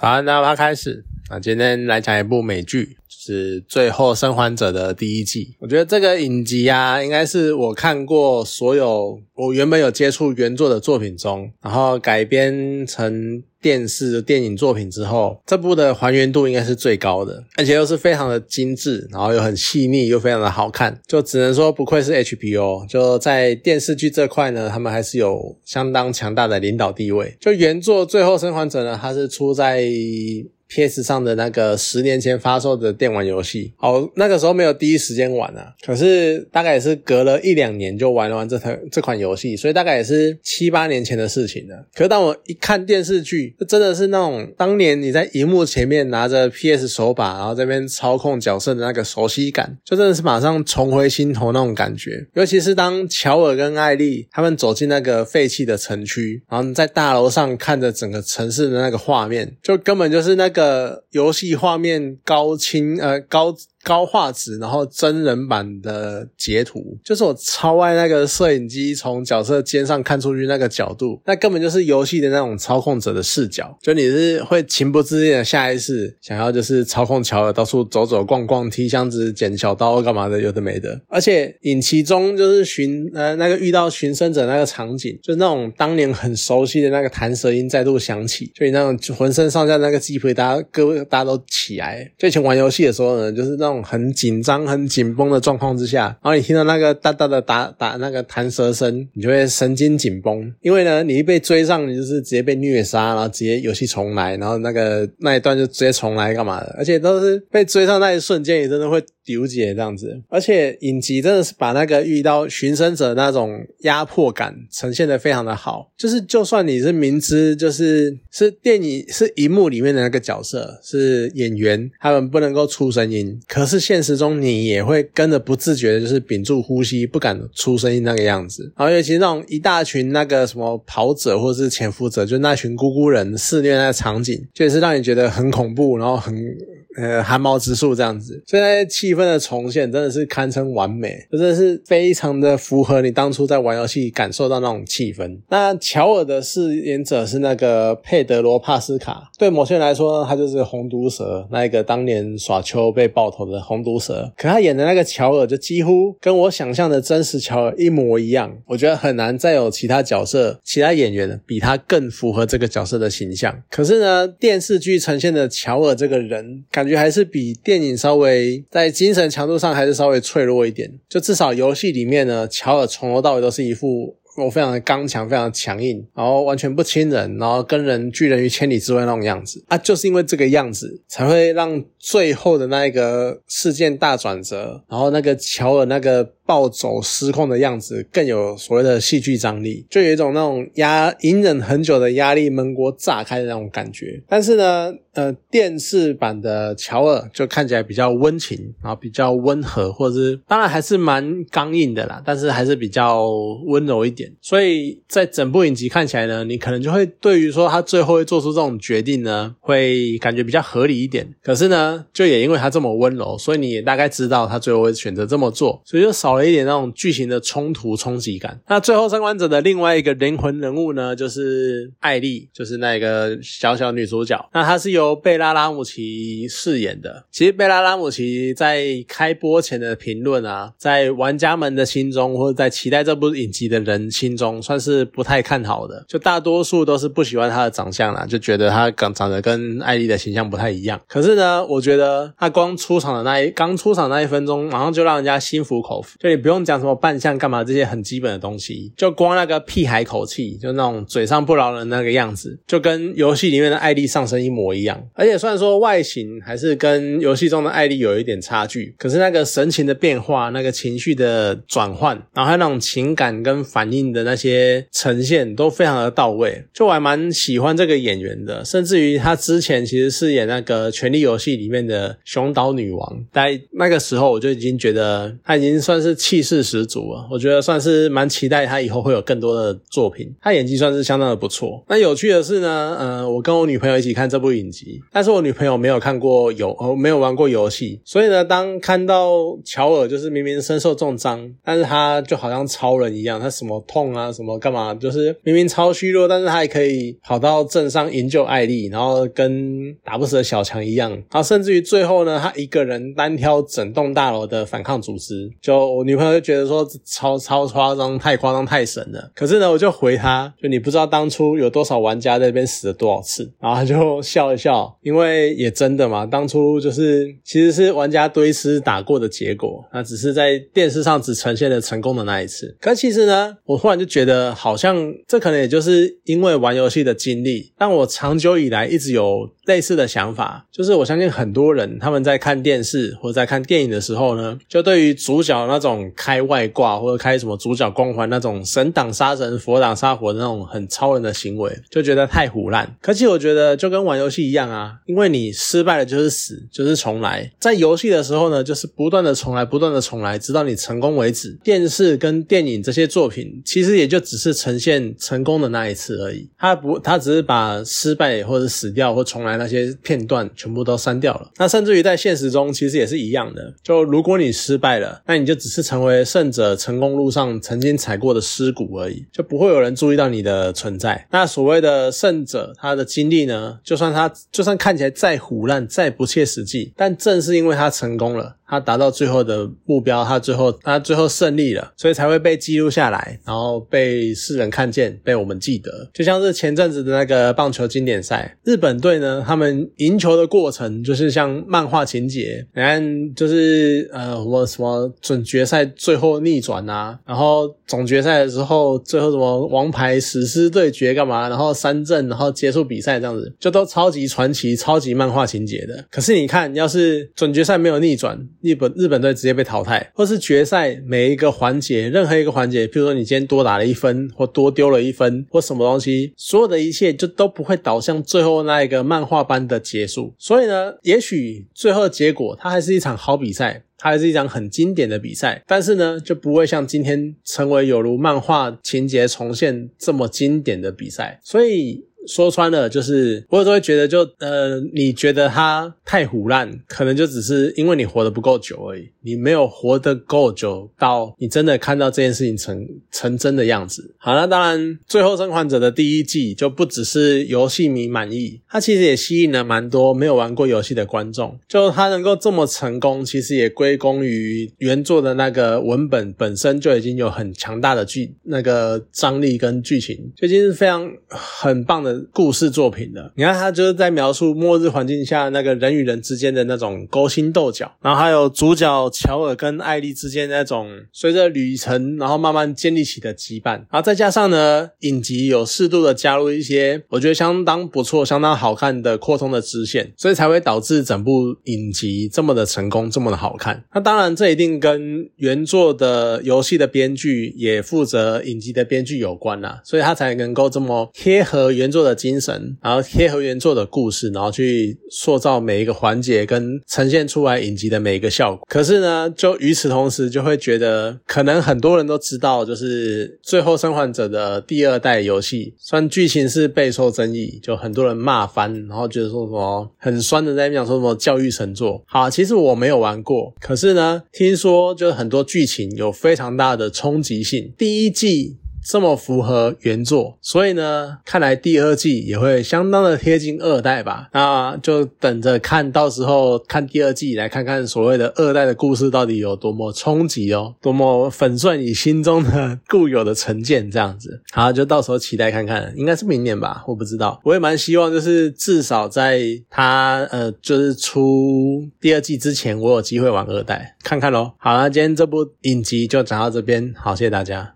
好，那我要开始。那今天来讲一部美剧，就是《最后生还者》的第一季。我觉得这个影集啊，应该是我看过所有我原本有接触原作的作品中，然后改编成电视电影作品之后，这部的还原度应该是最高的，而且又是非常的精致，然后又很细腻，又非常的好看。就只能说不愧是 HBO，就在电视剧这块呢，他们还是有相当强大的领导地位。就原作《最后生还者》呢，它是出在。P.S. 上的那个十年前发售的电玩游戏，哦，那个时候没有第一时间玩啊，可是大概也是隔了一两年就玩完这台这款游戏，所以大概也是七八年前的事情了。可是当我一看电视剧，就真的是那种当年你在荧幕前面拿着 P.S. 手把，然后这边操控角色的那个熟悉感，就真的是马上重回心头那种感觉。尤其是当乔尔跟艾丽他们走进那个废弃的城区，然后在大楼上看着整个城市的那个画面，就根本就是那个。个游戏画面高清呃高。高画质，然后真人版的截图，就是我超爱那个摄影机从角色肩上看出去那个角度，那根本就是游戏的那种操控者的视角，就你是会情不自禁的下意识想要就是操控乔尔到处走走逛逛，踢箱子、捡小刀干嘛的，有的没的。而且影其中就是寻呃那个遇到寻生者那个场景，就那种当年很熟悉的那个弹舌音再度响起，就你那种浑身上下那个鸡皮疙瘩各大家都起来。就以前玩游戏的时候呢，就是那种。很紧张、很紧绷的状况之下，然后你听到那个哒哒的打打那个弹舌声，你就会神经紧绷。因为呢，你一被追上，你就是直接被虐杀，然后直接游戏重来，然后那个那一段就直接重来干嘛的？而且都是被追上那一瞬间，也真的会丢解这样子。而且影集真的是把那个遇到寻生者那种压迫感呈现的非常的好。就是就算你是明知就是是电影是荧幕里面的那个角色是演员，他们不能够出声音，可可是现实中你也会跟着不自觉的，就是屏住呼吸，不敢出声音那个样子。然后尤其那种一大群那个什么跑者或者是潜伏者，就那群咕咕人肆虐那个场景，就是让你觉得很恐怖，然后很。呃，汗毛直竖这样子，现在气氛的重现真的是堪称完美，真的是非常的符合你当初在玩游戏感受到那种气氛。那乔尔的饰演者是那个佩德罗帕斯卡，对某些人来说，他就是红毒蛇，那一个当年耍秋被爆头的红毒蛇。可他演的那个乔尔，就几乎跟我想象的真实乔尔一模一样。我觉得很难再有其他角色、其他演员比他更符合这个角色的形象。可是呢，电视剧呈现的乔尔这个人。感觉觉还是比电影稍微在精神强度上还是稍微脆弱一点，就至少游戏里面呢，乔尔从头到尾都是一副我非常的刚强、非常强硬，然后完全不亲人，然后跟人拒人于千里之外那种样子啊，就是因为这个样子，才会让最后的那一个事件大转折，然后那个乔尔那个。暴走失控的样子更有所谓的戏剧张力，就有一种那种压隐忍很久的压力闷锅炸开的那种感觉。但是呢，呃，电视版的乔尔就看起来比较温情，然后比较温和，或者是当然还是蛮刚硬的啦，但是还是比较温柔一点。所以在整部影集看起来呢，你可能就会对于说他最后会做出这种决定呢，会感觉比较合理一点。可是呢，就也因为他这么温柔，所以你也大概知道他最后会选择这么做，所以就少了。一点那种剧情的冲突冲击感。那最后生还者的另外一个灵魂人物呢，就是艾丽，就是那个小小女主角。那她是由贝拉拉姆奇饰演的。其实贝拉拉姆奇在开播前的评论啊，在玩家们的心中，或者在期待这部影集的人心中，算是不太看好的。就大多数都是不喜欢她的长相啦，就觉得她长长得跟艾丽的形象不太一样。可是呢，我觉得她光出场的那一刚出场那一分钟，马上就让人家心服口服。就你不用讲什么扮相干嘛这些很基本的东西，就光那个屁孩口气，就那种嘴上不饶人那个样子，就跟游戏里面的艾丽上身一模一样。而且虽然说外形还是跟游戏中的艾丽有一点差距，可是那个神情的变化、那个情绪的转换，然后还有那种情感跟反应的那些呈现，都非常的到位。就我还蛮喜欢这个演员的，甚至于他之前其实饰演那个《权力游戏》里面的熊岛女王，在那个时候我就已经觉得他已经算是。是气势十足啊，我觉得算是蛮期待他以后会有更多的作品。他演技算是相当的不错。那有趣的是呢，呃，我跟我女朋友一起看这部影集，但是我女朋友没有看过游，呃，没有玩过游戏，所以呢，当看到乔尔就是明明身受重伤，但是他就好像超人一样，他什么痛啊，什么干嘛，就是明明超虚弱，但是他还可以跑到镇上营救艾丽，然后跟打不死的小强一样，然后甚至于最后呢，他一个人单挑整栋大楼的反抗组织，就我女朋友就觉得说超超夸张，太夸张，太神了。可是呢，我就回他，就你不知道当初有多少玩家在那边死了多少次，然后他就笑一笑，因为也真的嘛，当初就是其实是玩家堆尸打过的结果，那只是在电视上只呈现了成功的那一次。可其实呢，我忽然就觉得好像这可能也就是因为玩游戏的经历，让我长久以来一直有类似的想法，就是我相信很多人他们在看电视或者在看电影的时候呢，就对于主角那种开外挂或者开什么主角光环那种神挡杀神佛挡杀佛的那种很超人的行为，就觉得太胡烂。可其实我觉得就跟玩游戏一样啊，因为你失败了就是死，就是重来。在游戏的时候呢，就是不断的重来，不断的重来，直到你成功为止。电视跟电影这些作品，其实也就只是呈现成功的那一次而已。它不，它只是把失败或者死掉或重来那些片段全部都删掉了。那甚至于在现实中，其实也是一样的。就如果你失败了，那你就只是成为胜者成功路上曾经踩过的尸骨而已，就不会有人注意到你的存在。那所谓的胜者，他的经历呢，就算他就算看起来再胡烂、再不切实际，但正是因为他成功了。他达到最后的目标，他最后他最后胜利了，所以才会被记录下来，然后被世人看见，被我们记得。就像是前阵子的那个棒球经典赛，日本队呢，他们赢球的过程就是像漫画情节，你看就是呃什么什么准决赛最后逆转啊，然后总决赛的时候最后什么王牌史诗对决干嘛，然后三阵，然后结束比赛这样子，就都超级传奇、超级漫画情节的。可是你看，要是准决赛没有逆转，日本日本队直接被淘汰，或是决赛每一个环节，任何一个环节，比如说你今天多打了一分，或多丢了一分，或什么东西，所有的一切就都不会导向最后那一个漫画般的结束。所以呢，也许最后结果它还是一场好比赛，它还是一场很经典的比赛，但是呢，就不会像今天成为有如漫画情节重现这么经典的比赛。所以。说穿了，就是我有时候会觉得，就呃，你觉得他太胡烂，可能就只是因为你活得不够久而已，你没有活得够久到你真的看到这件事情成成真的样子。好，那当然，《最后生还者》的第一季就不只是游戏迷满意，它其实也吸引了蛮多没有玩过游戏的观众。就它能够这么成功，其实也归功于原作的那个文本本身就已经有很强大的剧那个张力跟剧情，就已经是非常很棒的。故事作品的，你看他就是在描述末日环境下那个人与人之间的那种勾心斗角，然后还有主角乔尔跟艾丽之间那种随着旅程然后慢慢建立起的羁绊，然后再加上呢影集有适度的加入一些我觉得相当不错、相当好看的扩充的支线，所以才会导致整部影集这么的成功、这么的好看。那当然这一定跟原作的游戏的编剧也负责影集的编剧有关啦，所以他才能够这么贴合原作。的精神，然后贴合原作的故事，然后去塑造每一个环节，跟呈现出来影集的每一个效果。可是呢，就与此同时，就会觉得可能很多人都知道，就是《最后生还者》的第二代游戏，虽然剧情是备受争议，就很多人骂翻，然后觉得说什么很酸的在讲说什么教育神作。好，其实我没有玩过，可是呢，听说就是很多剧情有非常大的冲击性。第一季。这么符合原作，所以呢，看来第二季也会相当的贴近二代吧？那就等着看到时候看第二季，来看看所谓的二代的故事到底有多么冲击哦，多么粉碎你心中的固有的成见，这样子。好，就到时候期待看看，应该是明年吧？我不知道，我也蛮希望，就是至少在他呃，就是出第二季之前，我有机会玩二代看看喽。好了，今天这部影集就讲到这边，好，谢谢大家。